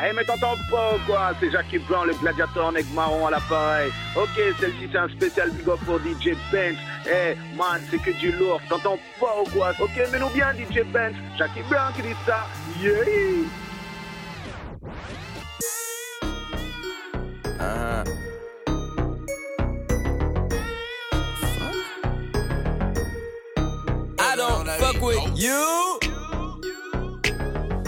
Eh mais t'entends pas quoi? C'est Jackie Blanc, le gladiateur nègre marron à l'appareil. Ok, celle-ci c'est un spécial big up pour DJ Benz. Eh man, c'est que du lourd, t'entends pas ou quoi? Ok, mais nous bien DJ Benz, Jackie Blanc qui dit ça. Yeah Uh-huh. I don't fuck with you.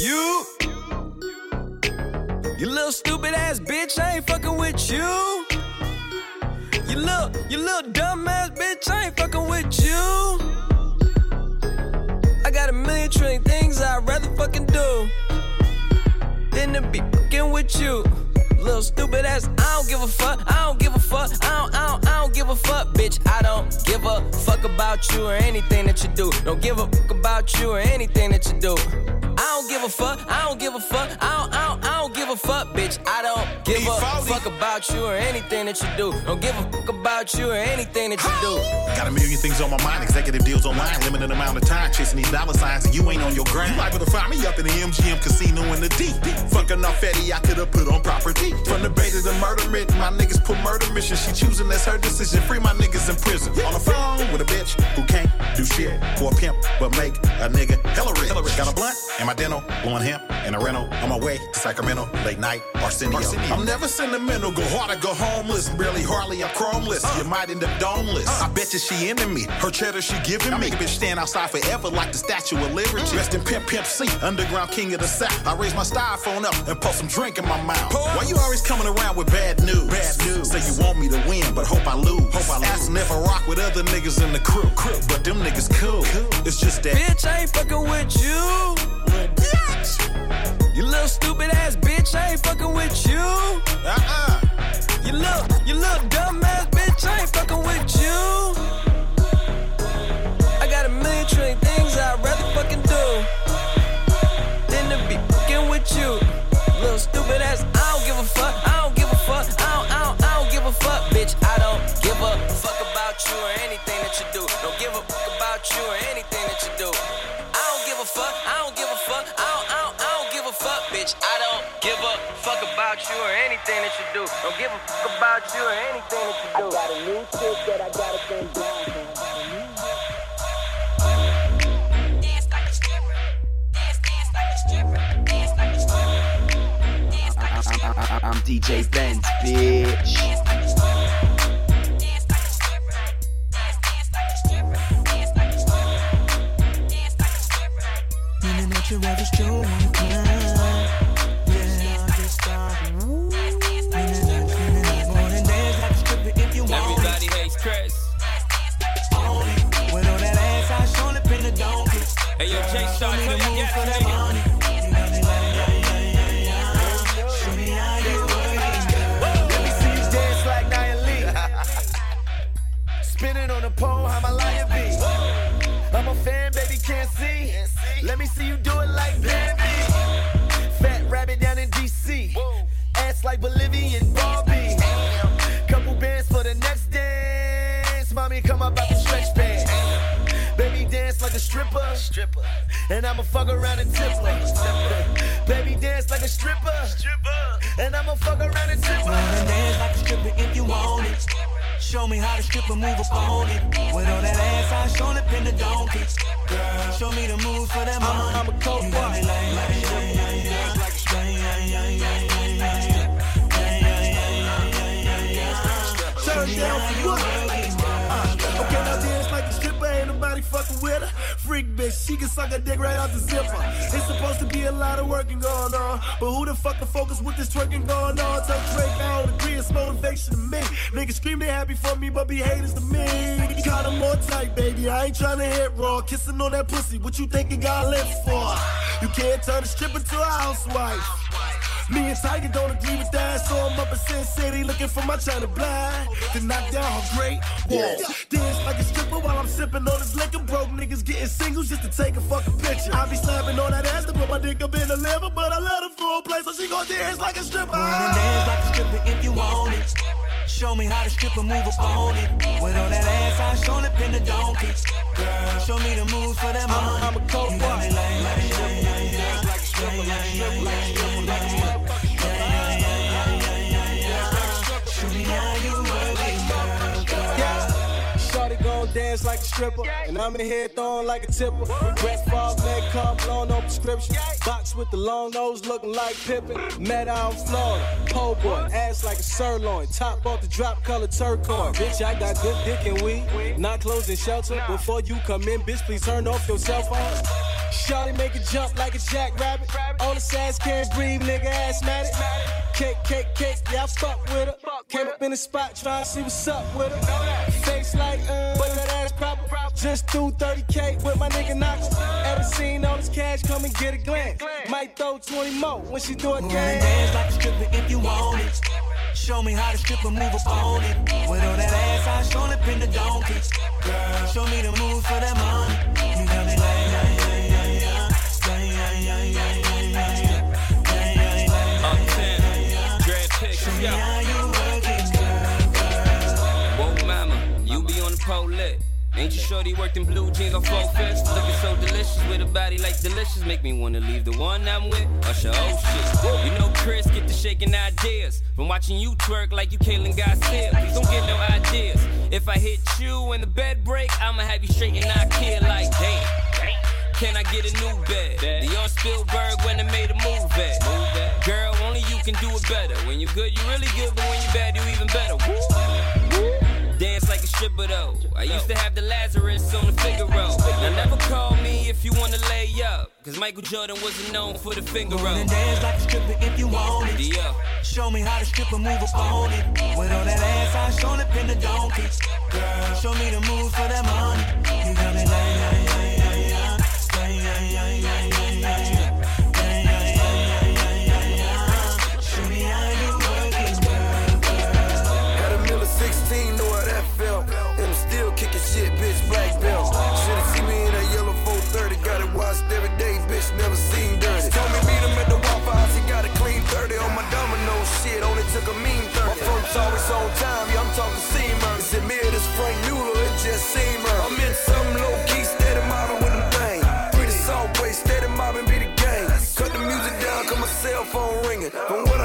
you. You little stupid ass bitch, I ain't fucking with you. You little, you little dumb ass bitch, I ain't fucking with you. I got a million trillion things I'd rather fucking do than to be fucking with you. Little stupid ass, I don't give a fuck, I don't give a fuck, I don't, I don't, I don't give a fuck, bitch. I don't give a fuck about you or anything that you do. Don't give a fuck about you or anything that you do. I don't give a fuck, I don't give a fuck, I don't, I don't, I don't give a fuck, bitch. I don't give a fuck about you or anything that you do. Don't give a fuck about you or anything that you do. Got a million things on my mind, executive deals online, limited amount of time, chasing these dollar signs, and you ain't on your grind. You liable to find me up in the MGM casino in the deep. Fucking off Eddie, I could've put on property. From the bait to the murder writ, my niggas put murder mission. She choosing, that's her decision. Free my niggas in prison. On the phone with a bitch who can't do shit for a pimp, but make a nigga hella rich. Got a blunt and my dental, blowing hemp in a rental. On my way to Sacramento, late night, Arsenio. I'm never sentimental, go hard or go homeless. Barely hardly, I'm chromeless. Uh. You might end up domeless. Uh. I bet you she into me. Her cheddar she giving me. I make a Bitch stand outside forever like the Statue of Liberty. Mm. Rest in Pimp Pimp C, underground king of the South. I raise my styrofoam up and pour some drink in my mouth. Why you always coming around with bad news? Bad news. Say you want me to win, but hope I lose. Hope I lose. Asking if I rock with other niggas in the crew. crew. But them niggas cool. It's just that. Bitch, I ain't fucking with you. You little stupid ass bitch, I ain't fucking with you. Uh-uh. You little, you little dumb ass bitch, I ain't fucking with you. Bitch. I don't give a fuck about you or anything that you do. Don't give a fuck about you or anything that you do. I got a new chick that I gotta thank down for. Dance like a stripper. Dance, dance like a stripper. Dance you dance like Nia Lee. Spinning on the pole, how my be. I'm a fan, baby, can't see. Let me see you do it like Bambi. Fat rabbit down in DC. Ass like Bolivian Barbie. Couple bands for the next dance. Mommy, come up the stretch band. Baby, dance like a. Stripper. And I'ma fuck around and tip her. Baby dance like a stripper. Stripper. And I'ma fuck around and tip Wanna her. dance like a stripper if you want it. Show me how the stripper move upon it. With all that ass, I show it pin the donkey. Girl, show me the moves for that money. I'm a boy. like. Yeah, yeah, suck a dick right out the zipper. It's supposed to be a lot of working going on, but who the fuck can focus with this twerking going on? Tell Drake I don't agree, it's motivation to me. Niggas scream they happy for me, but be haters to me. Got 'em more tight, baby. I ain't trying to hit raw, kissing on that pussy. What you think you got lips for? You can't turn a stripper to a housewife. Me and Tiger don't agree with that, so I'm up in Sin City looking for my China blind to knock down her great wall. Dance like a stripper while I'm sipping on this liquor. Broke niggas getting singles just to take a fucking picture. I be slapping on that ass to put my dick up in the liver, but I let her full play, so she gon' dance like a stripper. Wanna dance like a stripper if you want it. Show me how the stripper move upon it. With all that ass, I'm show it pin the donkey. Girl, show me the moves for that money. I'm a coke You got me boy. Dance like a stripper, and I'm in here throwing like a tipper. Brett Favre makeup, blown on prescription. Box with the long nose, looking like Pippin. Met out in Florida, pole boy, ass like a sirloin. Top off the drop color turquoise. Bitch, I got good dick and weed. Not closing shelter. Before you come in, bitch, please turn off your cell phone. Shorty make it jump like a jackrabbit. All the sass can't breathe, nigga asthmatic. Cake, cake, cake, yeah, I fuck with her. Came up in the spot trying to see what's up with her. Face like, uh, but that ass proper. Just threw 30k with my nigga Knox. Ever seen all this cash, come and get a glance. Might throw 20 more when she do Wanna again. dance like a stripper if you want it. Show me how the stripper move upon it. With all that ass, I show it pin the donkey. Girl, show me the moves for that money. You shorty worked in blue jeans on full fist? Looking so delicious with a body like delicious. Make me wanna leave the one I'm with. Usher, oh shit. You know Chris get the shaking ideas. From watching you twerk like you Kaylin. Please don't get no ideas. If I hit you and the bed break, I'ma have you straight and not care like damn. Can I get a new bed? Leon Spielberg when I made a move at. Girl, only you can do it better. When you're good, you really good, but when you're bad, you even better. Woo. Though. I used to have the Lazarus on the Figaro. Now never call me if you wanna lay up. Cause Michael Jordan wasn't known for the finger roll. dance like a stripper if you want it. Yeah. Show me how the stripper move upon it. With all that ass, I show it pin the donkey. Girl, show me the moves for that money. You got me like, From what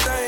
thing.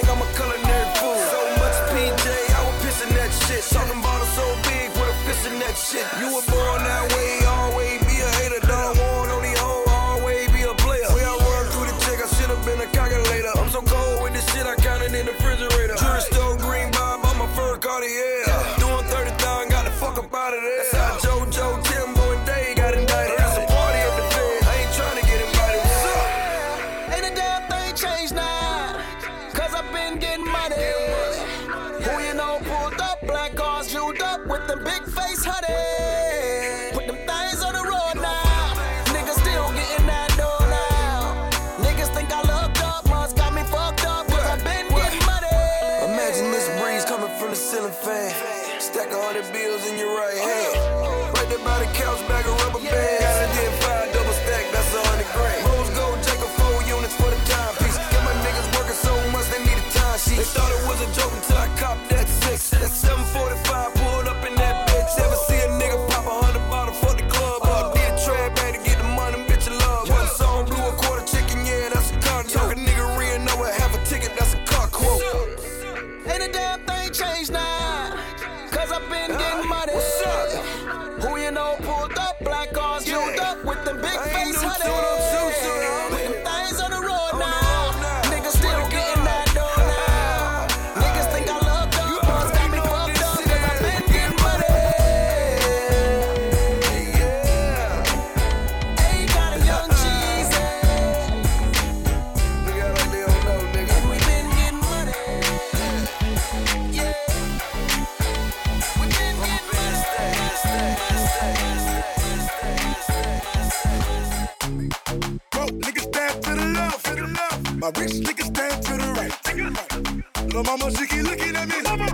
My rich niggas stand to the right. Little mama, she keep looking at me.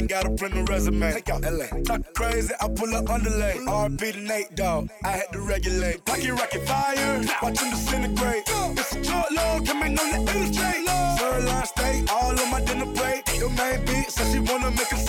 Ain't got a print resume. Take out LA. Talk crazy, I pull up underlay. RP to Nate, dog. I had to regulate. Pocket rocket fire, watch him disintegrate. It's a short load, coming on the illustrate. Sirloin steak, all on my dinner plate. Your main beat, so she wanna make a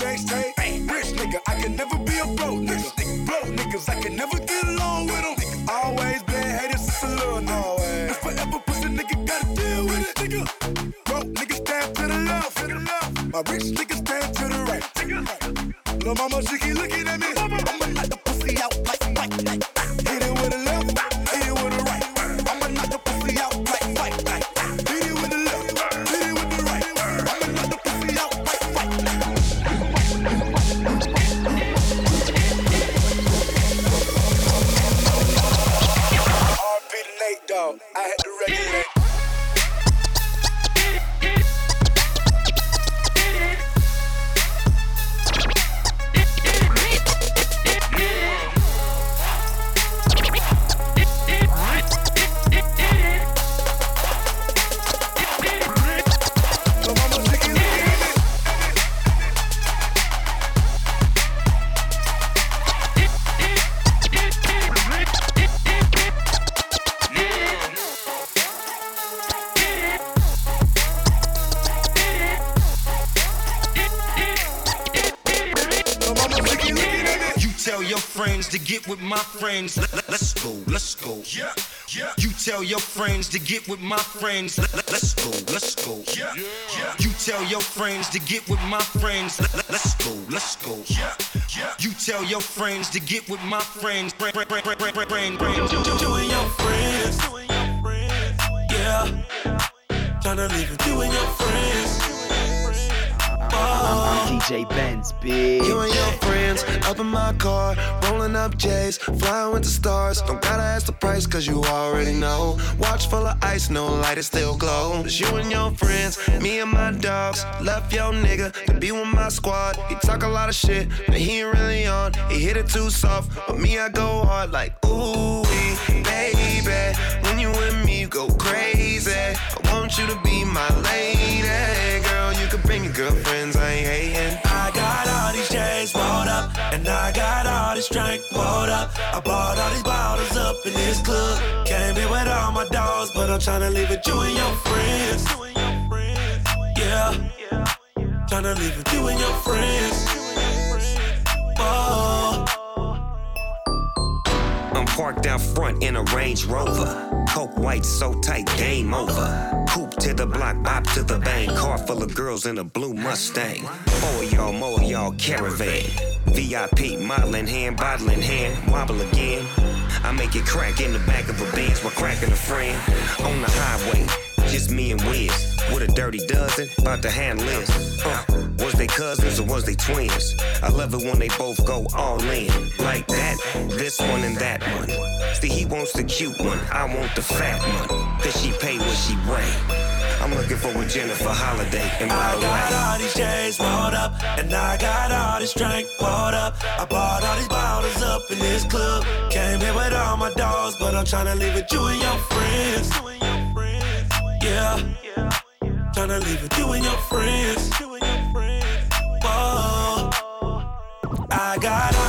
friends. Let, let, us go, let's go. Yeah, yeah, You tell your friends to get with my friends. Let, let, us go, let's go. yeah, yeah, You tell your friends to get with my friends. Let, let, us go, let's go. yeah, yeah. You tell your friends to get with my friends. Friend, friend, friend, friend, friend, friend, friend. You and your friends. Yeah. Tryna leave with you and your friends. I'm DJ Benz, bitch. You and your friends up in my car, rolling up J's, flying with the stars. Don't gotta ask the price, cause you already know. Watch full of ice, no light, it still glow. It's you and your friends, me and my dogs. Left your nigga to be with my squad. He talk a lot of shit, but he ain't really on. He hit it too soft, but me, I go hard like, ooh, baby. When you with me, you go crazy. I want you to be my lady. Girl, you can bring your girlfriends, I ain't hating. I got all these chains rolled up, and I got all this drink rolled up. I bought all these bottles up in this club. Can't be with all my dogs, but I'm tryna leave with you and your friends. Yeah. Yeah. Tryna leave with you and your friends. Parked out front in a Range Rover. Coke white so tight, game over. Coupe to the block, bop to the bank. Car full of girls in a blue Mustang. Four y'all, more y'all caravan. VIP, modeling hand, bottle in hand, wobble again. I make it crack in the back of a Benz while cracking a friend. On the highway, just me and Wiz. With a dirty dozen, about to handle this. Uh, was they cousins or was they twins? I love it when they both go all in. Like that, this one and that one. See, he wants the cute one, I want the fat one. Cause she pay what she weigh. I'm looking for a Jennifer Holliday and by I the got way. all these J's rolled up, and I got all this drink poured up. I bought all these bottles up in this club. Came here with all my dogs, but I'm tryna leave with you and your friends. Yeah, tryna leave with you and your friends. I got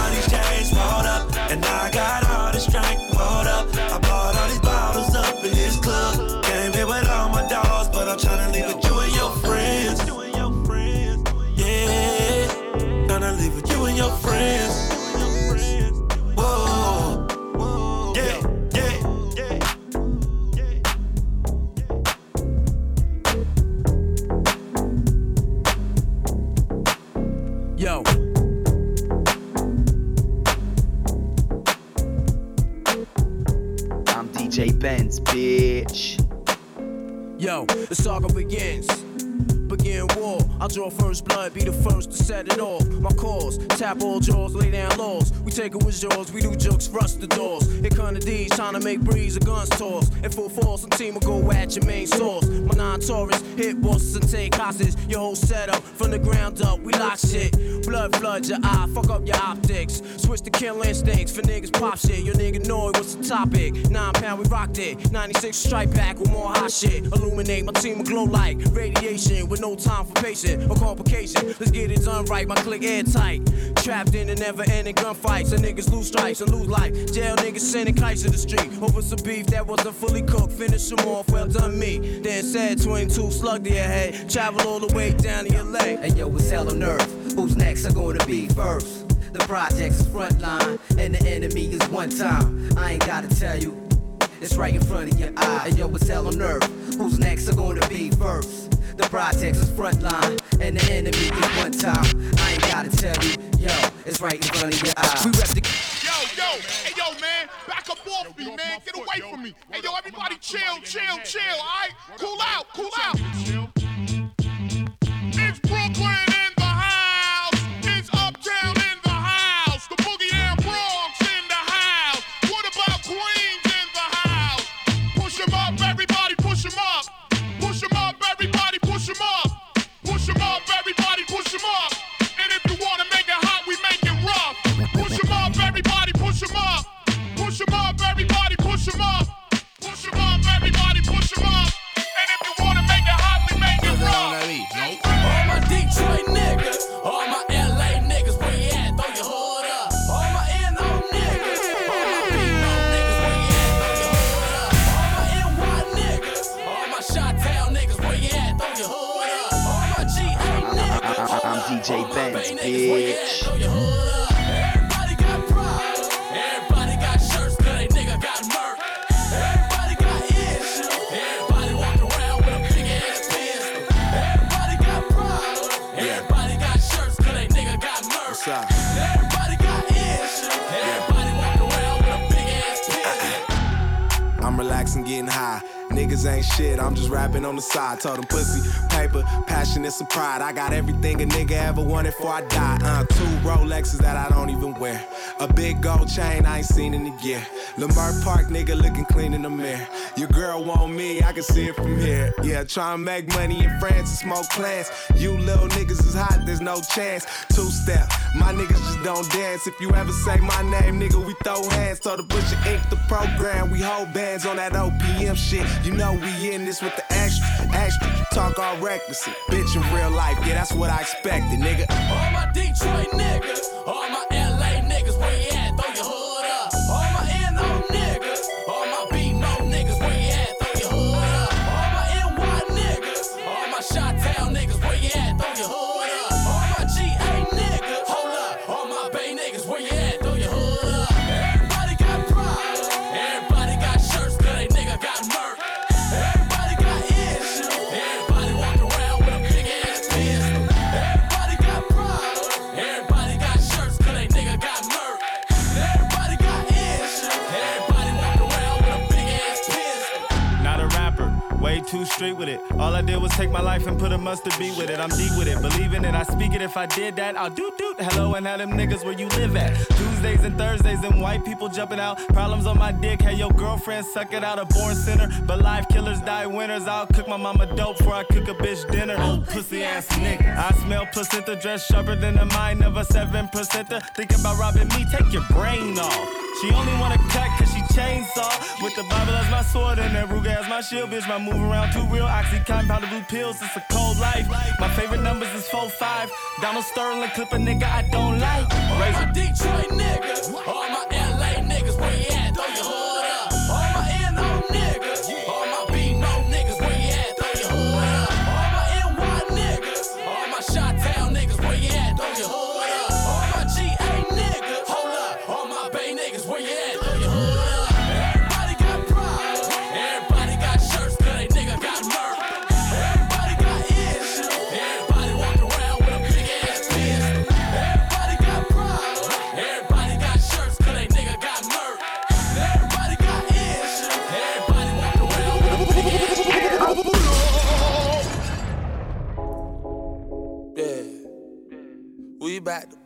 Benz, bitch. Yo, the saga begins. War. I'll draw first blood, be the first to set it off. My cause, tap all jaws, lay down laws. We take it with jaws, we do jokes, rust the doors. Here come the D's, trying to make breeze, a guns toss. In full force, and team will go at your main source. My non Taurus, hit bosses and take hostages. Your whole setup from the ground up, we lock shit. Blood flood your eye, fuck up your optics. Switch to kill instincts for niggas pop shit. Your nigga know it, what's the topic? Nine pound, we rocked it. 96 strike back with more hot shit. Illuminate my team will glow like radiation with no time for patient or complication. Let's get it done right, my click airtight. Trapped in the never ending gunfights. So niggas lose strikes and lose life. Jail niggas sending kites to the street over some beef that wasn't fully cooked. Finish them off, well done me. Then said 22 slug to your head. Travel all the way down to leg. And yo, it's hell on earth. Who's next are gonna be first? The project's is front line, and the enemy is one time. I ain't gotta tell you, it's right in front of your eye. And yo, it's hell on earth. Who's next are gonna be first? The project's is front line, and the enemy is one time. I ain't gotta tell you, yo, it's right in front of your eye. We rep the Yo, yo, hey, yo, man, back up off me, man. Get away from me. Hey, yo, everybody chill, chill, chill, all right? Cool out, cool out. Getting high. Niggas ain't shit, I'm just rapping on the side. Told them pussy, paper, passion, and some pride. I got everything a nigga ever wanted before I die. Uh, two Rolexes that I don't even wear. A big gold chain I ain't seen in a year. Lamar Park nigga looking clean in the mirror. Your girl want me, I can see it from here. Yeah, try and make money in France and smoke plants. You little niggas is hot, there's no chance. Two step, my niggas just don't dance. If you ever say my name, nigga, we throw hands. Told the butcher ink the program. We hold bands on that OPM shit. You know we in this with the extra, extra. Talk all reckless, bitch in real life. Yeah, that's what I expected, nigga. All my Detroit niggas, all my with it. All I did was take my life and put a mustard beat with it. I'm deep with it, believe in it. I speak it. If I did that, I'll do do. Hello, and how them niggas where you live at. Do Wednesdays and Thursdays and white people jumping out. Problems on my dick, hey, your girlfriend suck it out, a born sinner. But live killers die winners. I'll cook my mama dope before I cook a bitch dinner. Old oh, pussy ass nigga. I smell placenta, dress sharper than the mind of a seven percenter. Thinking about robbing me, take your brain off. She only wanna cut cause she chainsaw. With the Bible as my sword and that Ruger as my shield, bitch. My move around too real. Oxycontin, powder blue pills, it's a cold life. My favorite numbers is 4-5. Donald Sterling, clip a nigga I don't like. Raise a Detroit nigga. All my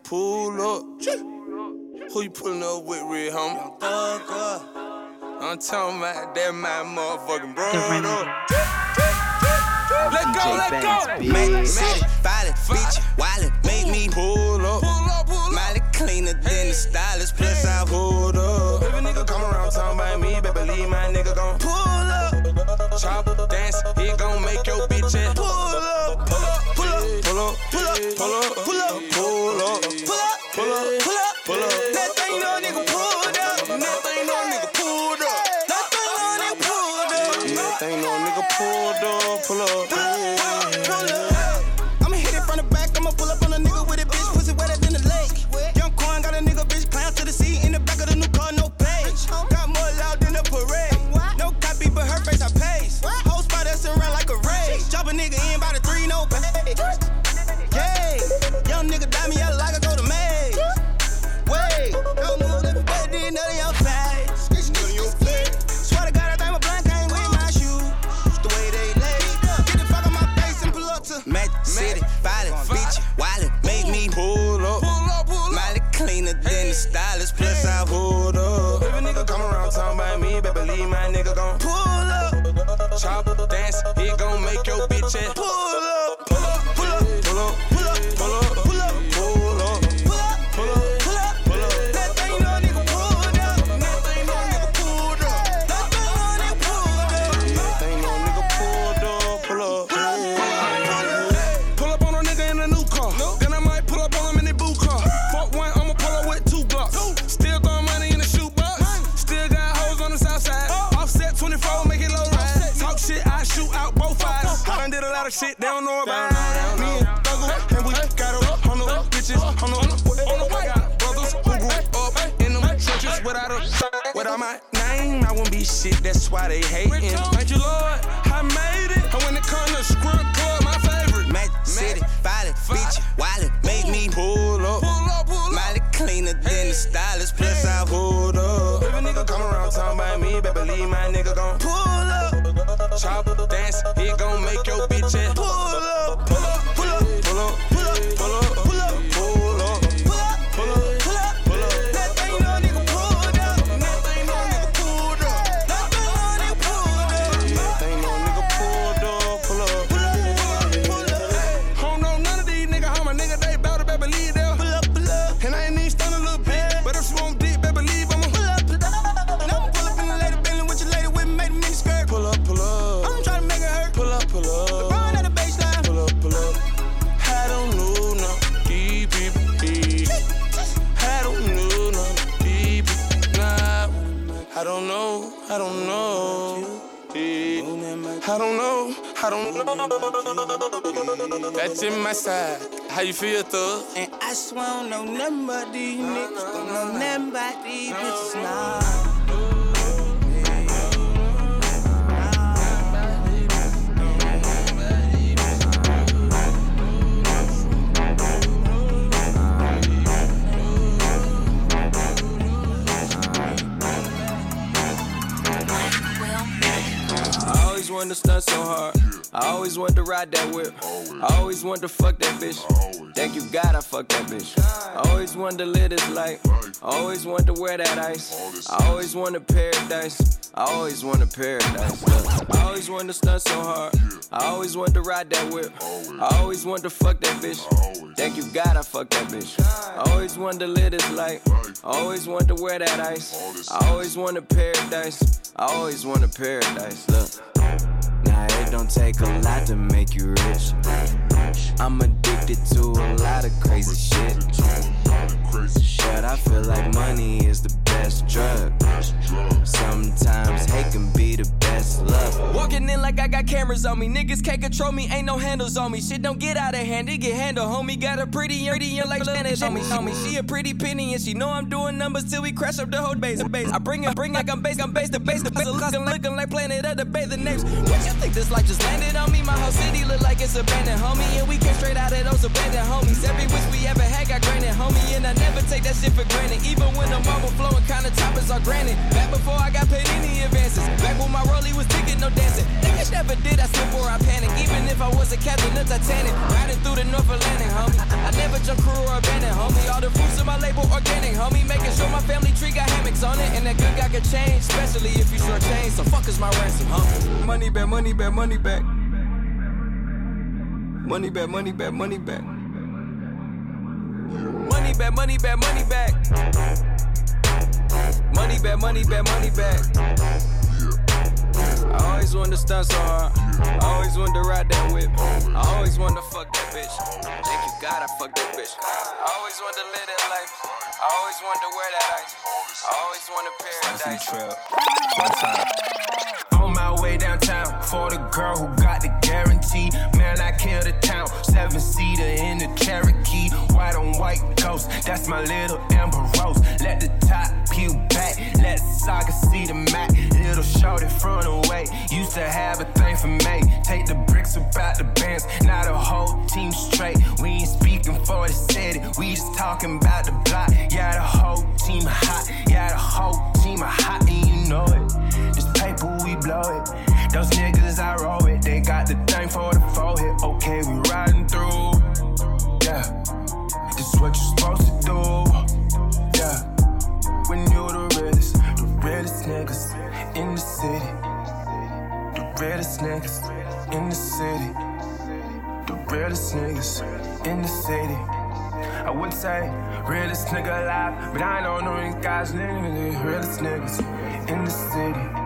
Pull up. Who you pulling up with, real homie? Thug up. I'm talking about that my motherfucking bro. Let go, let go. Mad, mad, violent, bitch, wildin', make me pull up. Pull up, pull up. Miley cleaner than the stylist, plus I pulled up. If a nigga come around talking about me, but believe my nigga gon' pull up. Chop, dance, he gon' make your bitch and pull up. Pull up pull up, pull up, pull up, pull up, pull up, pull up, pull up, pull up, pull up. That thing no nigga pulled up, that thing no nigga pulled up, that thing no nigga pulled up, that thing no nigga pulled up, pull up. bitch in my side. How you feel, thug? And I swear no don't know nothing these niggas. Don't know nothing about these bitches, nah. always wanted to stunt so hard. I always wanted to ride that whip. I always wanted to fuck that bitch. Thank you God I fucked that bitch. I always wanted to live this life. I always wanted to wear that ice. I always wanted paradise. I always wanted paradise. Look, I always wanted to stunt so hard. I always wanted to ride that whip. I always wanted to fuck that bitch. Thank you God I fucked that bitch. I always wanted to live this life. I always wanted to wear that ice. I always wanted paradise. I always wanted paradise. Look. It don't take a lot to make you rich. I'm addicted to a lot of crazy shit. But I feel like money is the best drug. Sometimes hate can be the best love. Walking in like I got cameras on me. Niggas can't control me, ain't no handles on me. Shit don't get out of hand, it get handled. Homie got a pretty pretty and like Spanish on me. Me. She a pretty penny and she know I'm doing numbers till we crash up the whole base. base. I bring it, bring like I'm base, I'm base the base. The base looking, looking like planet of the bay. The names. What you think this life just landed on me? My whole city look like it's abandoned, homie. And we came straight out of those abandoned homies. Every wish we ever had got granted, homie. And I never take that shit for granted. Even when the marble flowing, kinda toppers are granted. Back before I got paid any advances. Back when my rollie was ticket, no dancing. Niggas never did, I slip or I panic. Even if I was a captain of Titanic. Riding through the North Atlantic, homie. I never jump crew or abandoned, homie. All the fruits of my label organic, homie. Making sure my family tree got hammocks on it. And that good guy could change, especially if you short change. So fuck is my ransom, homie. Money back, money back, money back. Money back, money back, money back. Money back, money back, money back. Money back, money back, money back. I always wanted to stunt so hard. I always wanted to ride that whip. I always wanted to fuck that bitch. Thank you God I fucked that bitch. I always wanted to live that life. I always wanted to wear that ice. I always wanted paradise. On way downtown for the girl who got the guarantee. Man, I killed the town. Seven seater in the Cherokee. White on white ghost. That's my little Amber Rose. Let the top peel back. Let Saga see the Mac. Little shorty front away. Used to have a thing for me. Take the bricks about the bands. Now the whole team straight. We ain't speaking for the city. We just talking about the block. Yeah, the whole team hot. Yeah, the whole team hot. And you know it. We blow it. Those niggas I roll with, they got the thing for the forehead. Okay, we riding through. Yeah, this is what you're supposed to do. Yeah, when you the realest, the realest niggas in the city. The realest niggas in the city. The realest niggas in the city. I would say realest nigga alive, but I don't know these guys, the realest niggas in the city.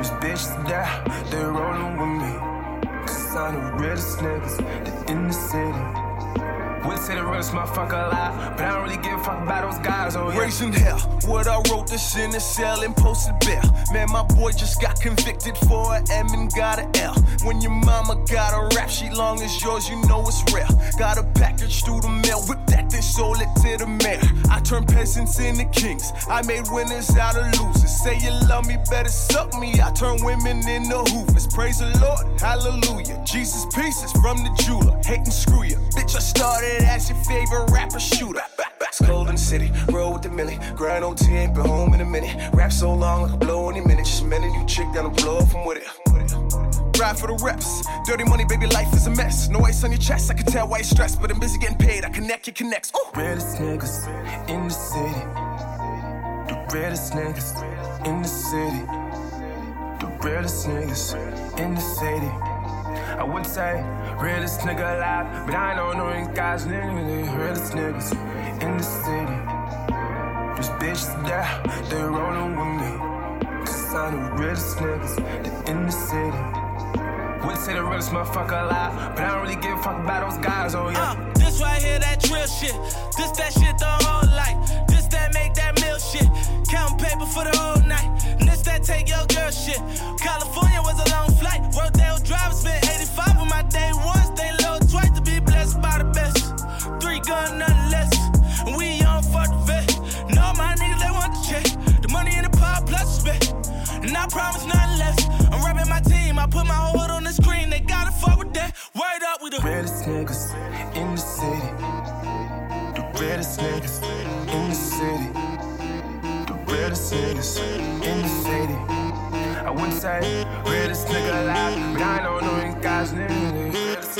These bitches there, they rolling with me. Cause I'm the realest niggas that in the city. Would say the realest motherfucker alive, but I don't really give a fuck about those guys, oh yeah. Raising hell, what I wrote this in a cell and posted bail. Man, my boy just got convicted for an M and got an L. When your mama got a rap sheet long as yours, you know it's real. Got a package through the mail, whip that then sold it to the mayor. I turned peasants into kings. I made winners out of losers. Say you love me, better suck me. I turn women into hoovers. Praise the Lord, hallelujah. Jesus pieces from the jeweler. Hate and screw you. Bitch, I started as your favorite rapper shooter. It's cold in the city, roll with the millie. Grind on 10, be home in a minute. Rap so long, I can blow any minute. Just met a new chick down the blow up from with it. Ride for the reps. Dirty money, baby, life is a mess. No ice on your chest, I can tell why you're stressed. But I'm busy getting paid, I connect your connects. Ooh. Realest niggas in the city. The realest niggas in the city. The realest niggas in the city. I would say realest nigga alive, but I don't know these guys, nigga. Realest niggas in the city. These bitches there, they rolling with me. Cause I'm the realest niggas that in the city. Would say the realest motherfucker alive, but I don't really give a fuck about those guys, oh yeah. Uh, this right here, that drill shit. This that shit the whole life. This that make that meal shit. Counting paper for the whole night. And this that take your girl shit. California promise nothing less. I'm rapping my team. I put my whole hood on the screen. They gotta fuck with that. Word up with the realest niggas in the city. The realest niggas in the city. The realest niggas in the city. I wouldn't say realest nigga alive, but I don't know any guys. This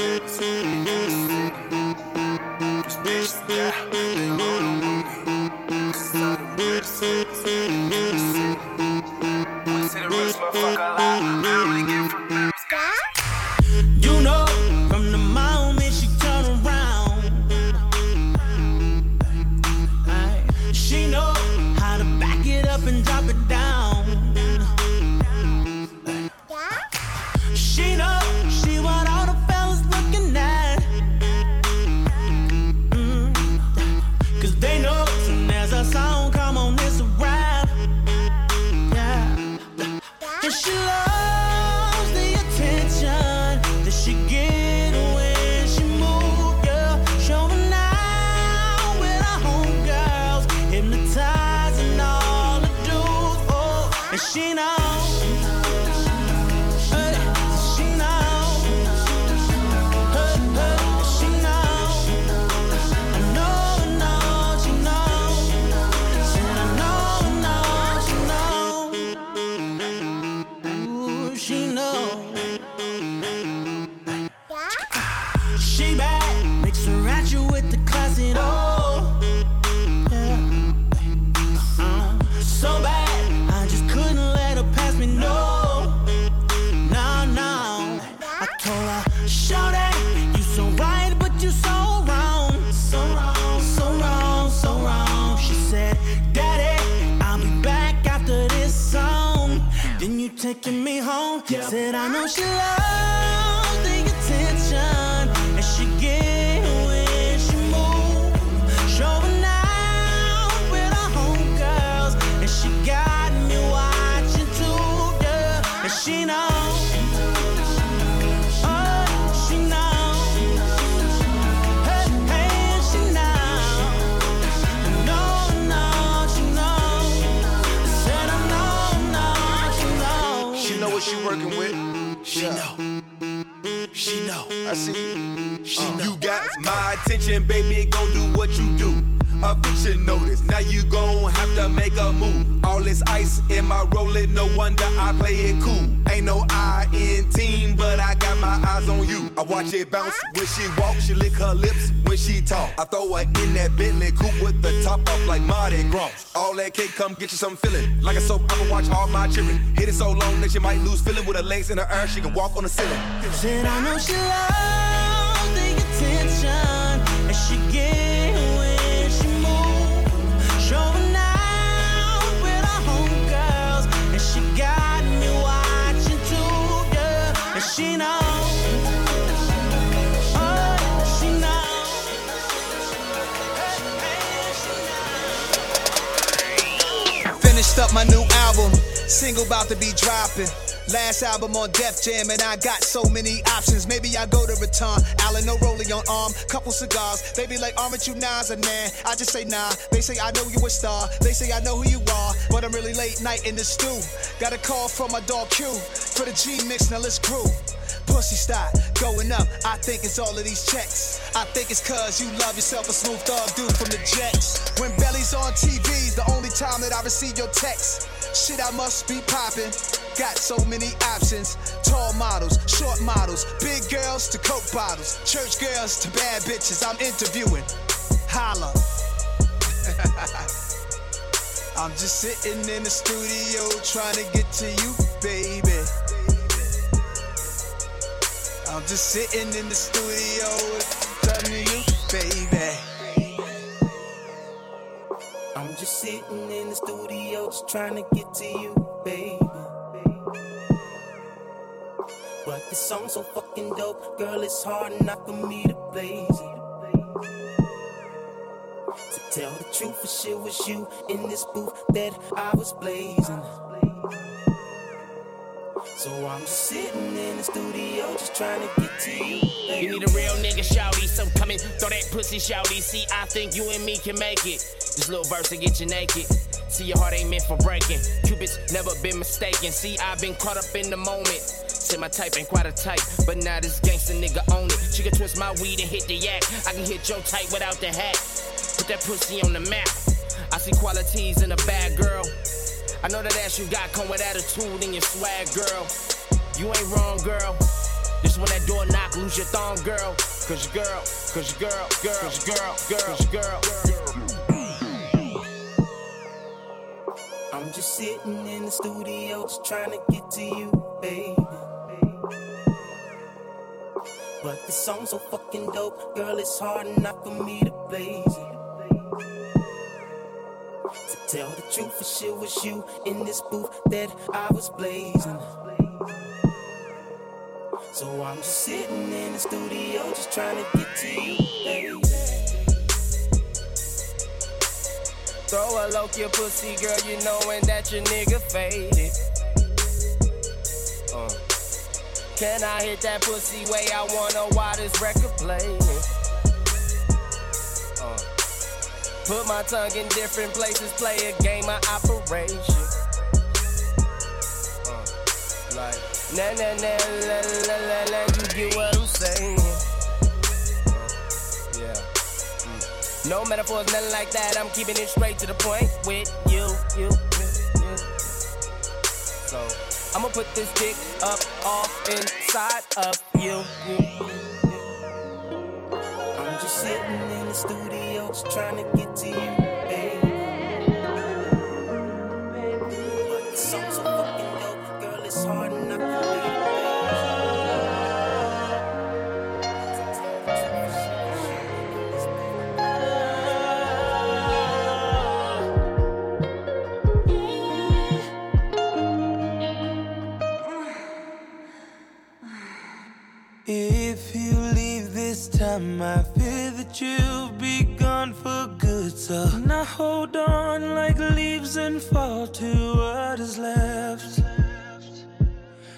watch it bounce when she walk, she lick her lips when she talk. I throw her in that Bentley coupe with the top off like Mardi Gras. All that cake, come get you some feeling. Like a soap, I'ma watch all my children. Hit it so long that you might lose feeling with her legs in her air. She can walk on the ceiling. Said I know she loves up my new album, single about to be dropping. Last album on Def Jam, and I got so many options. Maybe I go to Raton, Allen, rolling on arm, couple cigars. They be like, aren't you Nas or nah? I just say nah. They say I know you a star. They say I know who you are, but I'm really late night in the stew. Got a call from my dog Q for the G mix. Now let's groove. Pussy style going up. I think it's all of these checks. I think it's cause you love yourself a smooth dog dude from the Jets. When Belly's on TV's the only time that I receive your text. Shit, I must be popping. Got so many options. Tall models, short models, big girls to coke bottles, church girls to bad bitches. I'm interviewing. Holla. I'm just sitting in the studio trying to get to you, baby. Just sitting in the studio talking to you, baby. I'm just sitting in the studio just trying to get to you, baby. But this song's so fucking dope, girl, it's hard enough for me to blaze it. To tell the truth, for shit was you in this booth that I was blazing. So I'm sitting in the studio just trying to get to you. You need a real nigga, shouty. So come and throw that pussy, shouty. See, I think you and me can make it. This little verse to get you naked. See, your heart ain't meant for breaking. Cupid's never been mistaken. See, I've been caught up in the moment. Say my type ain't quite a type, but now this gangster nigga own it. She can twist my weed and hit the yak. I can hit your type without the hat. Put that pussy on the map. I see qualities in a bad girl. I know that ass you got come with attitude and your swag, girl. You ain't wrong, girl. This when that door knock, lose your thong, girl. Cause your girl, cause your girl, girl, cause your girl, girl, cause your girl, girl. I'm just sitting in the studio, just trying to get to you, baby. But the song's so fucking dope, girl, it's hard enough for me to blaze it. To tell the truth, it shit was you in this booth that I was blazing. So I'm just sitting in the studio, just trying to get to you, baby. Throw a look your pussy, girl, you knowin' that your nigga faded. Uh. Can I hit that pussy way I wanna while this record playing? Put my tongue in different places, play a game of operation. Uh. Like, na na na la la la la, you get what I'm saying? Uh. Yeah. Mm. No metaphors, nothing like that. I'm keeping it straight to the point with you, you, you, you. So I'ma put this dick up off inside of you. you. I'm just sitting in the studio, just trying to get to you, baby. But the song's so fucking dope, girl, it's hard enough to If you leave this time, I fear that be gone for good. So now hold on like leaves and fall to what is left.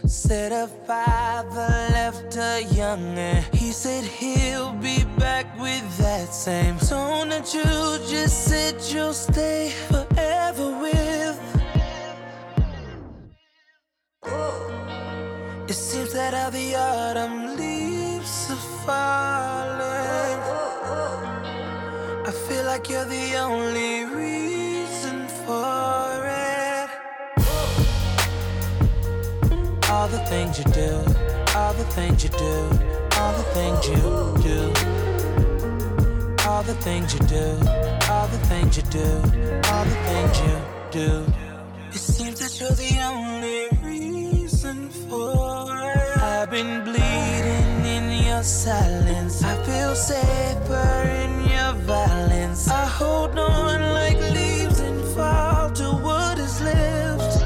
Said a father left a young and he said he'll be back with that same tone that you just said you'll stay forever with. It seems that all the autumn leaves are falling. Feel like you're the only reason for it. All the things you do, all the things you do, all the things you do. All the things you do, all the things you do, all the things you do. It seems that you're the only reason for it. I've been silence. I feel safer in your violence. I hold on like leaves and fall to what is left.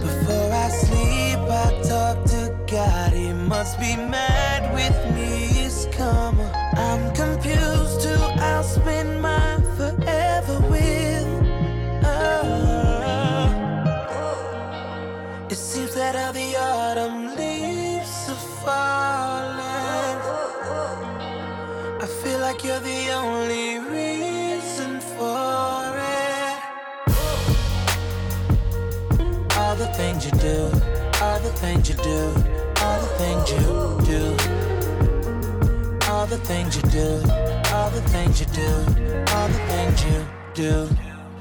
Before I sleep, I talk to God. He must be mad with me. It's karma. I'm confused who I'll spend my forever with. Oh. It seems that all the autumn you're the only reason for it. All the things you do, all the things you do, all the things you do. All the things you do, all the things you do, all the things you do.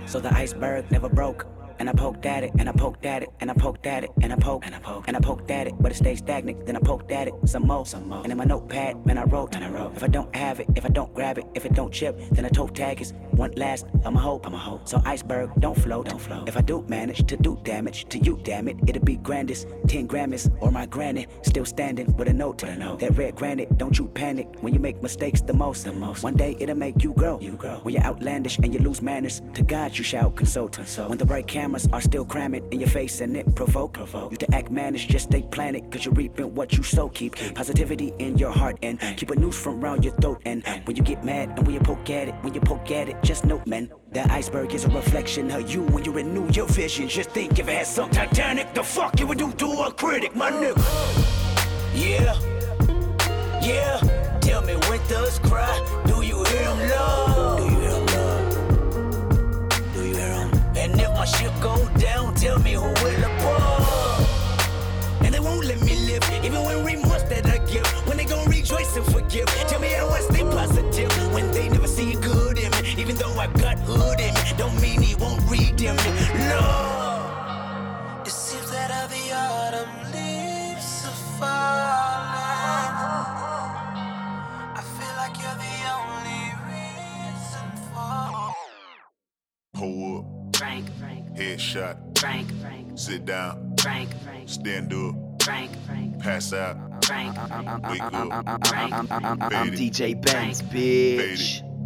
So the iceberg never broke. And I poked at it, and I poked at it, and I poked at it, and I poked, and I poked, and I poked at it, but it stayed stagnant. Then I poked at it some more, some more. And in my notepad, man, I wrote, and I wrote. If I don't have it, if I don't grab it, if it don't chip, then I toe tag is one last. I'm a hope, I'm a hope. So iceberg don't float, don't float. If I do manage to do damage to you, damn it, it'll be grandest. Ten Grammys or my granny, still standing with a note to the note. That red granite, don't you panic when you make mistakes the most. The most. One day it'll make you grow. You grow. When you're outlandish and you lose manners, to God you shall consult. consult. When the bright are still cramming in your face and it provoke. provoke. You to act mannish, just stay planted, cause you're reaping what you sow. Keep positivity in your heart and keep a noose from round your throat. And when you get mad and when you poke at it, when you poke at it, just note, man, that iceberg is a reflection of you when you renew your vision. Just think if it had some Titanic, the fuck you would do to a critic, my nigga. Yeah, yeah. Tell me when does cry? damn it, no. It seems that all the autumn leaves are falling. I feel like you're the only reason for. Hold up. Frank. Headshot. Frank. Sit down. Frank. Stand up. Frank. Pass out. Frank. Wake up. I'm DJ Banks, bitch.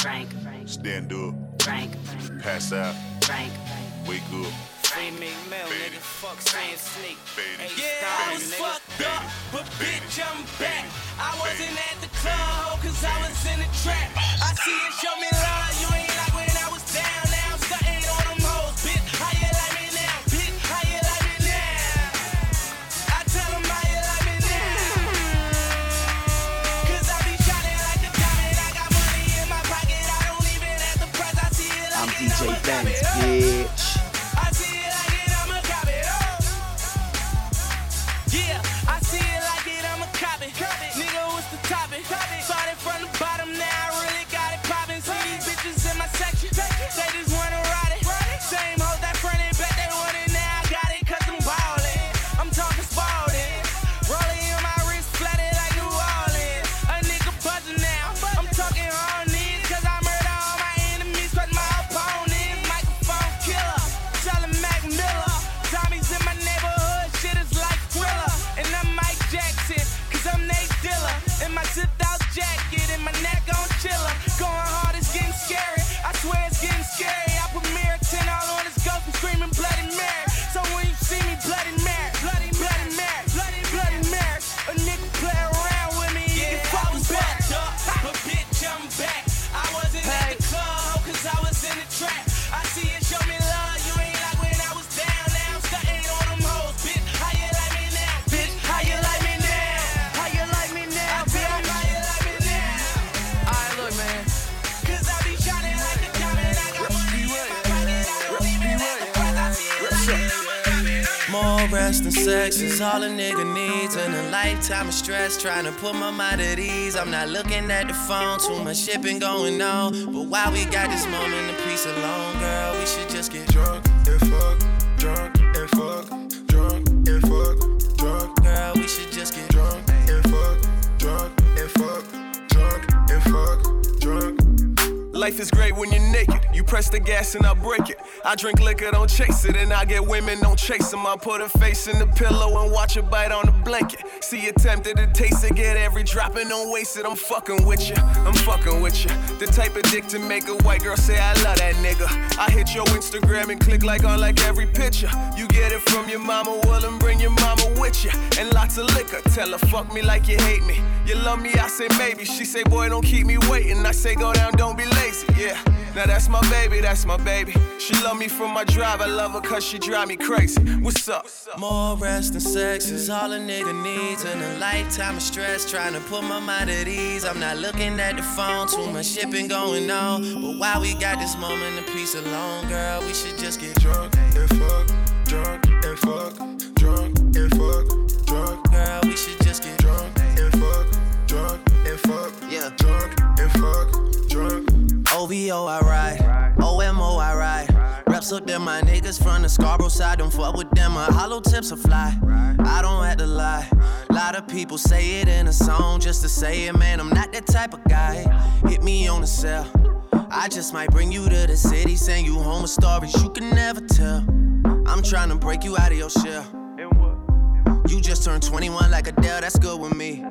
Frank, stand up, Frank, pass out, Frank. wake up, Free me mail, nigga. Fuck saying sneak. Yeah, I was fucked up, stress trying to put my mind at ease. I'm not looking at the phone, too much been going on. But while we got this moment of peace alone, girl, we should just get press the gas and I break it. I drink liquor, don't chase it. And I get women, don't chase them. I put a face in the pillow and watch her bite on the blanket. See you tempted to taste it, get every drop and don't waste it. I'm fucking with you, I'm fucking with you. The type of dick to make a white girl say, I love that nigga. I hit your Instagram and click like on like every picture. You get it from your mama, well, and bring your mama with you. And lots of liquor, tell her, fuck me like you hate me. You love me, I say maybe. She say, boy, don't keep me waiting. I say, go down, don't be lazy, yeah. Now that's my baby, that's my baby. She love me from my drive, I love her cause she drive me crazy. What's up? More rest and sex is all a nigga needs. And a lifetime of stress trying to put my mind at ease. I'm not looking at the phone, too much shit been going on. But while we got this moment of peace alone, girl, we should just get drunk and fuck, drunk and fuck, drunk and fuck, drunk. Girl, we should just get drunk and fuck, drunk and fuck, yeah, drunk and fuck, drunk. OVO, I ride. OMO, I ride. Reps up them, my niggas from the Scarborough side. Don't fuck with them, my hollow tips are fly. I don't have to lie. A lot of people say it in a song just to say it, man. I'm not that type of guy. Hit me on the cell. I just might bring you to the city, send you home with stories you can never tell. I'm trying to break you out of your shell. You just turned 21 like Adele, that's good with me.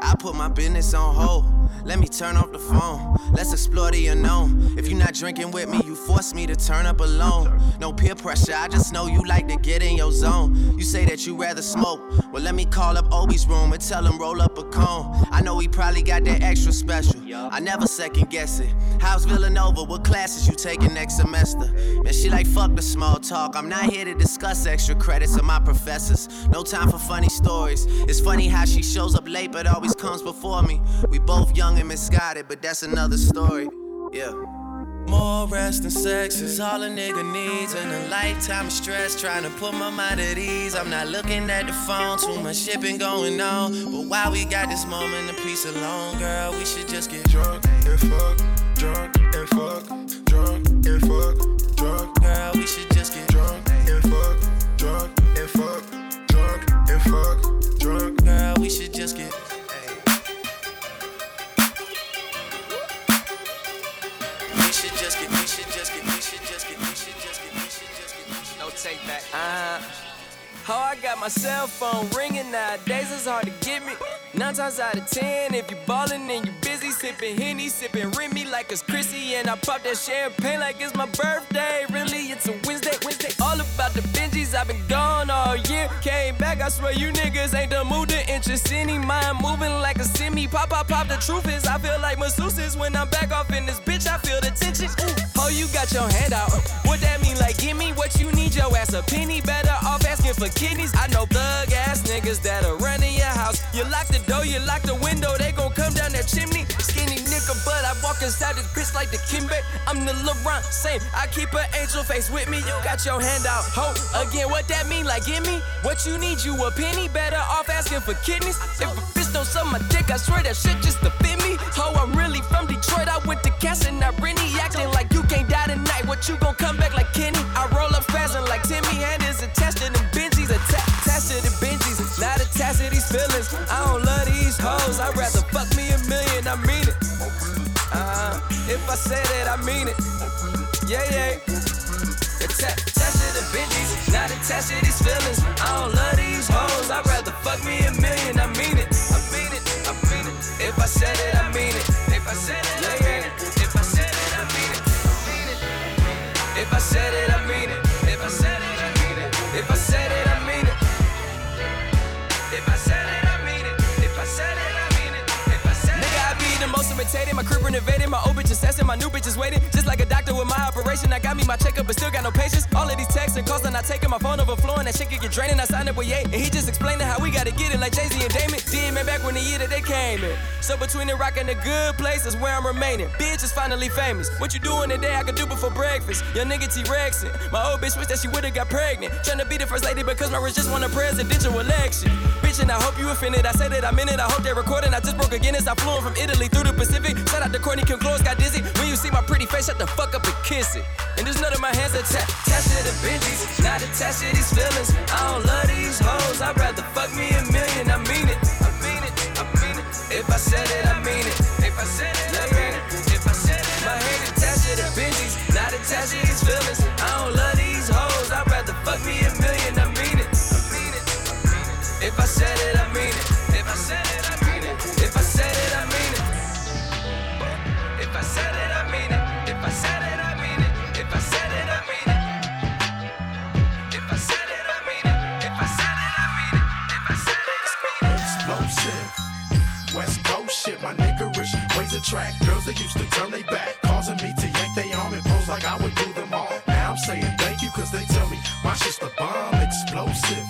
I put my business on hold. Let me turn off the phone. Let's explore the unknown. If you're not drinking with me, you force me to turn up alone. No peer pressure, I just know you like to get in your zone. You say that you rather smoke. Well, let me call up Obi's room and tell him roll up a cone. I know he probably got that extra special. I never second guess it. How's Villanova? What classes you taking next semester? And she like, fuck the small talk. I'm not here to discuss extra credits of my professors. No time for funny stories. It's funny how she shows up late but always comes before me. We both young and misguided, but that's another story. Yeah. More rest and sex is all a nigga needs. And a lifetime of stress trying to put my mind at ease. I'm not looking at the phone, too much shipping going on. But while we got this moment of peace alone, girl, we should just get drunk and fuck, drunk and fuck, drunk and fuck, drunk. Girl, we should just get drunk and fuck, drunk and fuck, drunk. Girl, we should just get. Take back. Uh-huh oh, I got my cell phone ringing nowadays, it's hard to get me. Nine times out of ten, if you ballin' and you busy, sippin' Henny, sippin' Remy like it's Chrissy, and I pop that champagne like it's my birthday. Really, it's a Wednesday, Wednesday. All about the Benjis, I've been gone all year. Came back, I swear you niggas ain't the mood to interest any. Mind moving like a semi. Pop, pop, pop. The truth is, I feel like masseuses when I'm back off in this bitch. I feel the tension. Ooh. Oh, you got your hand out. What that mean? Like, give me what you need, yo ass a penny. Better off asking for kidneys. I know thug ass niggas that'll run in your house. You lock the door, you lock the window, they gon' come down that chimney. Skinny nigga, but I walk inside this bitch like the Kimbe. I'm the LeBron, same. I keep an angel face with me. You got your hand out, ho. Again, what that mean? Like, give me what you need, you a penny. Better off asking for kidneys. If a bitch don't suck my dick, I swear that shit just to fit me. Ho, I'm really from Detroit. I went to Cass and I Rennie acting like you What you gon' come back like Kenny? I roll up spazzing like Timmy. Hand is attached to them Benjis, atta- attached to the Benjis. Not attached to these feelings. I don't love these hoes. I'd rather fuck me a million. I mean it. Uh, if I said it, I mean it. Yeah, yeah. Atta- attached to the Benjis, not attached to these feelings. I don't love these hoes. I'd rather fuck me a million. Renovated. My old bitch assessing. My new bitch is waiting. Just like a doctor with my operation. I got me my checkup, but still got no patience. All of these texts and calls, and I taking my phone overflowing. That shit could get draining. I signed up with Ye, and he just explaining how we gotta get it like Jay Z and Damon. Man back when the year that they came in. So between the rock and the good place is where I'm remaining. Bitch is finally famous. What you doing today? I could do before breakfast. Young nigga T Rexin. My old bitch wish that she would've got pregnant. Tryna be the first lady because my rich just won a presidential election. Bitch, and I hope you offended. I said it, I meant it. I hope they're recording. I just broke a Guinness. I flew in from Italy through the Pacific. Shout out to Kourtney Kim Khloé, got dizzy. When you see my pretty face, shut the fuck up and kiss it. And there's none of my hands attached, attached to the Benjis, not attached to these feelings. I don't love these hoes. I'd rather fuck me a million. I mean it. I mean it. I mean it. If I said it, I attract girls that used to turn they back, causing me to yank they arm and pose like I would do them all. Now I'm saying thank you cause they tell me my shit's the bomb, explosive.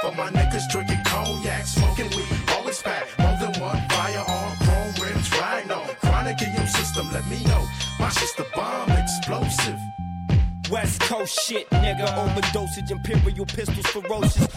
For my niggas drinking cognac, smoking weed, always fat, more than one firearm, chrome rims, riding on. Chronic in your system, let me know. My shit's the bomb, explosive. West Coast shit, nigga. Overdosage, imperial pistols ferocious.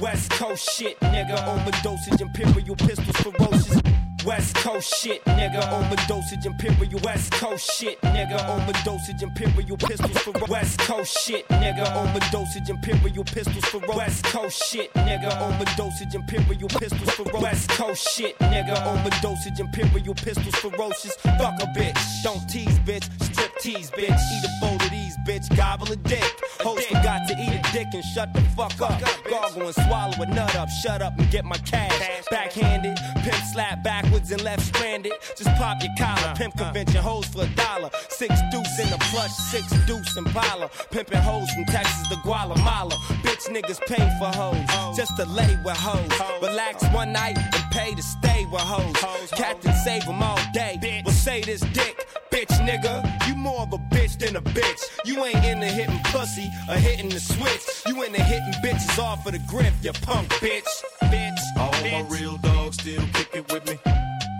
West Coast shit, nigga. Overdosage, imperial pistols ferocious. West Coast shit, nigga. Overdosage, imperial. West Coast shit, nigga. Overdosage, imperial pistols for West Coast shit, nigga. Overdosage, imperial pistols for West Coast shit, nigga. Overdosage, imperial pistols for West Coast shit, nigga. Overdosage, imperial pistols ferocious. Fuck a bitch, don't tease, bitch. Strip tease, bitch. Eat a bowl of these, bitch. Gobble a dick. Host forgot to eat a dick and shut the fuck up. Gargle and swallow a nut up. Shut up and get my cash. Backhanded, pimp slap backwards and left stranded. Just pop your collar. Pimp convention hoes for a dollar. Six deuce in the plush, six deuce in Impala. Pimping hoes from Texas to Guatemala. Bitch niggas pay for hoes just to lay with hoes. Relax one night and pay to stay with hoes. Captain save them all day. Well, say this dick, bitch nigga. You more of a bitch than a bitch. You ain't into hitting pussy or hitting the switch. You into hitting bitches off of the grip, you punk bitch. Bitch. All bitch. my real dogs still kicking with me.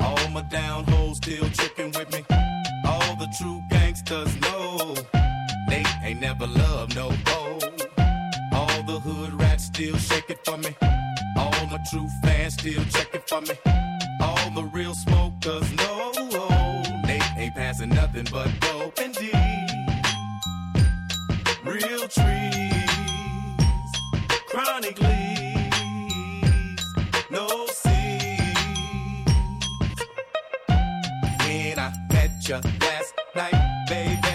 All my down hoes still tricking with me. All the true gangsters know they ain't never loved no hoe. All the hood rats still shake it for me. All my true fans still check it for me. All the real smokers know passing nothing but dope and D. Real trees, chronic leaves, no seeds. When I met you last night, baby,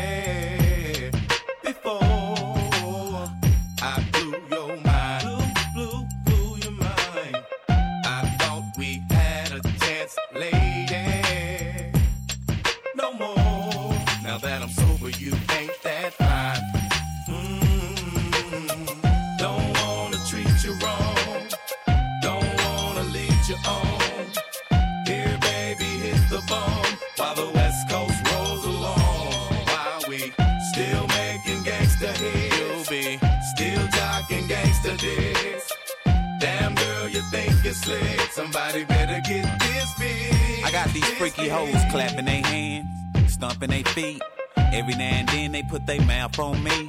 put their mouth on me.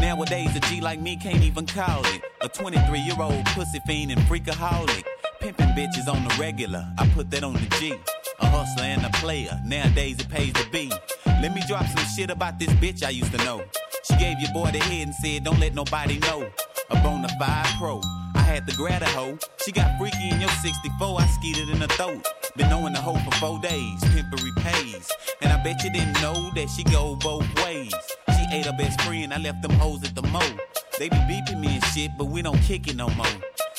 Nowadays, a G like me can't even call it. A 23 year old pussy fiend and freakaholic. Pimping bitches on the regular, I put that on the G. A hustler and a player, nowadays it pays to be. Let me drop some shit about this bitch I used to know. She gave your boy the head and said, Don't let nobody know. A bona fide pro, I had to grab a hoe. She got freaky in your 64, I skeeted in her throat. Been knowing the hoe for four days, pimpery pays. And I bet you didn't know that she go both ways. She ate her best friend, I left them hoes at the mo. They be beeping me and shit, but we don't kick it no more.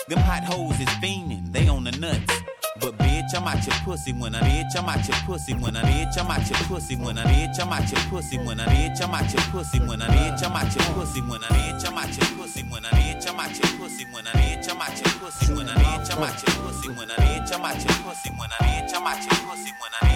Them hot hoes is fiending, they on the nuts. But bitch, I'm out your pussy when I bitch, I'm out your pussy when I bitch, I'm out your pussy when I bitch, I'm out your pussy when I bitch, I'm out your pussy when I bitch, I'm out your pussy when I bitch, I'm out your pussy when I Out your pussy when I bitch, I'm out your pussy when I bitch, I'm out your pussy when I pussy when I pussy when I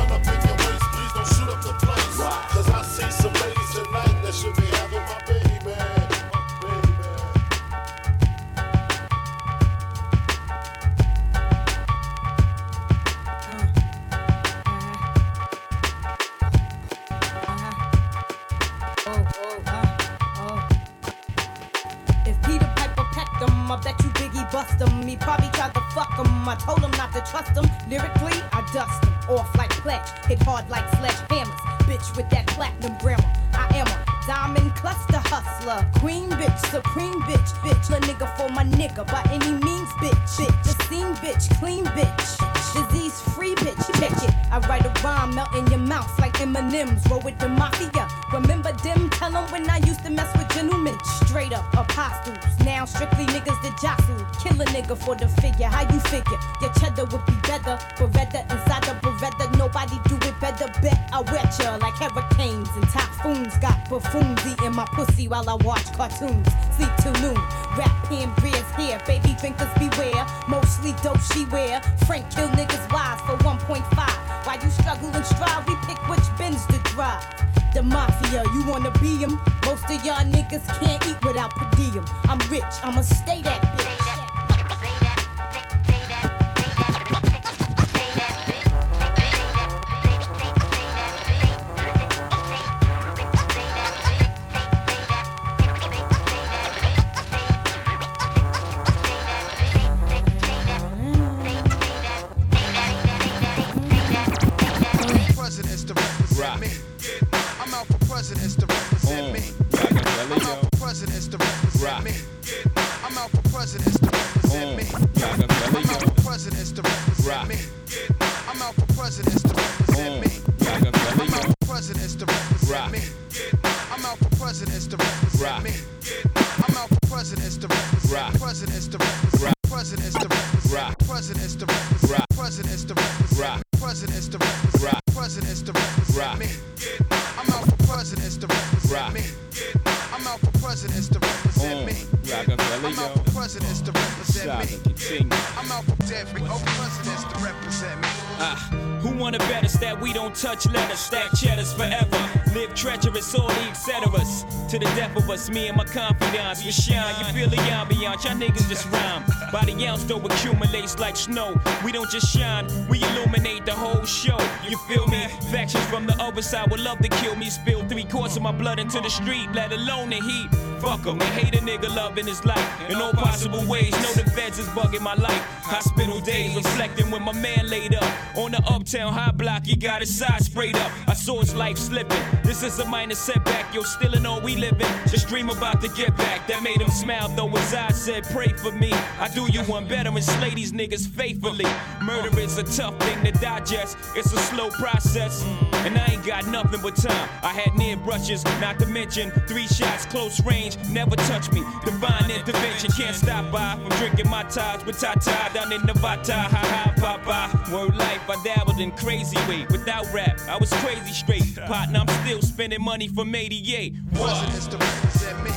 Bust. He probably tried to fuck him. I told him not to trust him. Lyrically, I dust him. Off like pledge, hit hard like sledgehammers. Bitch with that platinum grammar. I am a diamond cluster hustler. hustler, queen bitch, supreme bitch, bitch. A nigga for my nigga by any means, bitch. Bitch, the scene bitch, clean bitch. Disease free bitch, check it. I write a rhyme, melt in your mouth like M&M's. Roll with the mafia. Remember them? Tell them when I used to mess with gentlemen. Straight up apostles. Now strictly niggas that jostle. Kill a nigga for the figure. How you figure? Your cheddar would be better. Beretta inside the Beretta. Nobody do it better. Bet I wet ya like hurricanes and typhoons. Got buffoons eating my pussy while I watch cartoons. Sleep till noon. Rap hand Bria's here. Baby fingers beware. Mostly dope she wear. Frank kill niggas wise for 1.5. While you struggle and strive, we pick which bins to drive. The mafia, you wanna be him? Most of y'all niggas can't eat without per diem. I'm rich, I'ma stay that bitch. Me and my confidants. We shine, you feel the ambiance, y'all niggas just rhyme. By the ounce though accumulates like snow. We don't just shine, we illuminate the whole show. You feel me? Factions from the other side would love to kill me. Spill three quarts of my blood into the street, let alone the heat. Fuck 'em, they hate a nigga loving his life in all possible ways. Know the feds is bugging my life. Hospital days reflecting when my man laid up on the uptown high block. He got his side sprayed up. I saw his life slipping. This is a minor setback. Yo, still in all we living. Just dream about to get back. That made him smile though his eyes said, "Pray for me." I do you one better and slay these niggas faithfully. Murder is a tough thing to digest. It's a slow process, and I ain't got nothing but time. I had near brushes, not to mention three shots close range. Never touch me. Divine intervention can't stop by from drinking my ties with Tata down in Nevada. Ha ha, papa. Word life, I dabbled in crazy way. Without rap, I was crazy straight. Partner, I'm still spending money from 88. Presidents to represent me.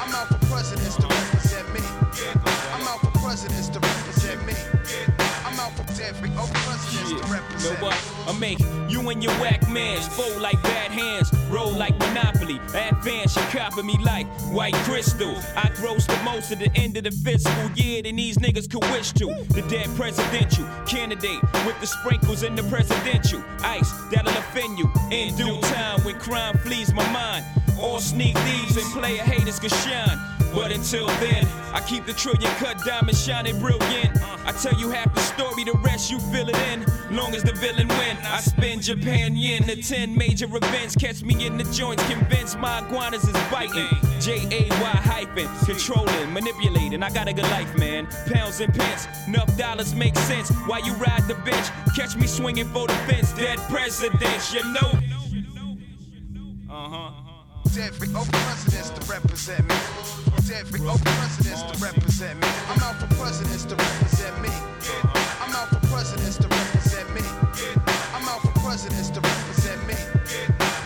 I'm out for presidents to represent me. I'm out for presidents to represent me. I'm out for every oh presidents to represent me. I make you and your whack mans fold like bad hands, roll like Monopoly. Advance, you copy me like white crystal. I gross the most at the end of the fiscal year than these niggas could wish to. The dead presidential candidate with the sprinkles in the presidential ice that'll offend you in due time when crime flees my mind. All sneak thieves and player haters can shine. But until then, I keep the trillion cut diamond shining brilliant. I tell you half the story, the rest you fill it in. Long as the villain win, I spend Japan yen to 10 major events. Catch me in the joints, convince my iguanas is biting. J A Y hyphen, controlling, manipulating. I got a good life, man. Pounds and pence, enough dollars make sense. While you ride the bench, catch me swinging for the fence. Dead presidents, you know. Uh huh. Every oh presidents to represent me. Oh presidents to represent me. I'm out for presidents to represent me. I'm out for presidents to represent me. I'm out for presidents to represent me.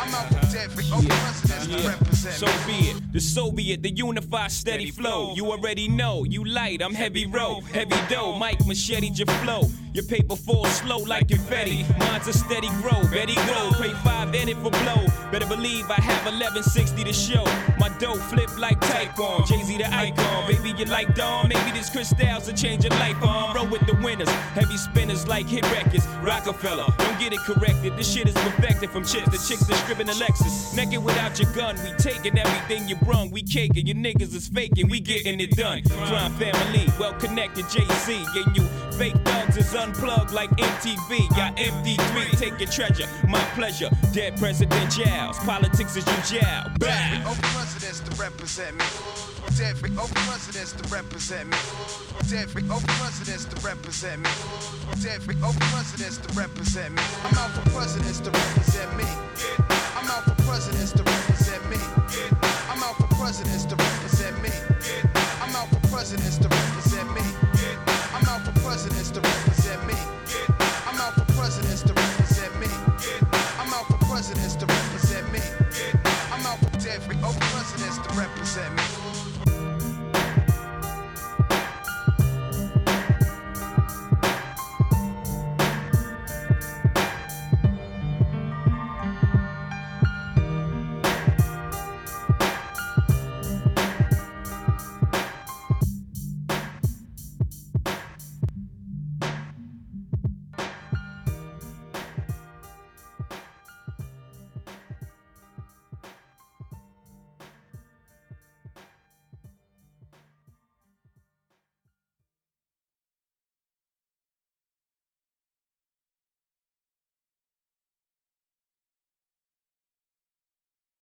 I'm out for oh presidents to represent So be it. The Soviet, the unified steady flow. You already know. You light, I'm heavy row, heavy dough. Mike machete your flow. Your paper falls slow like confetti. Mine's a steady grow, Betty grow. Pray five in it for blow. Better believe I have 1160 to show. My dough flip like Typhon. Jay Z the icon. Baby, you like Dawn. Maybe this crystals will change your life on. Roll with the winners. Heavy spinners like hit records. Rockefeller. Don't get it corrected. This shit is perfected from chicks to chicks that stripping the Lexus. Naked without your gun. We taking everything you brung. We caking. Your niggas is faking. We getting it done. Crime family. Well connected. JC. And you Fake thugs is unplugged like MTV. Got MD3, take your treasure, my pleasure. Dead president jowls, politics is you jowl. Bow. Over presidents to represent me. Dead free presidents to represent me. Dead free presidents to represent me. Dead presidents to represent me. I'm out for presidents to represent me. I'm out for presidents to represent me.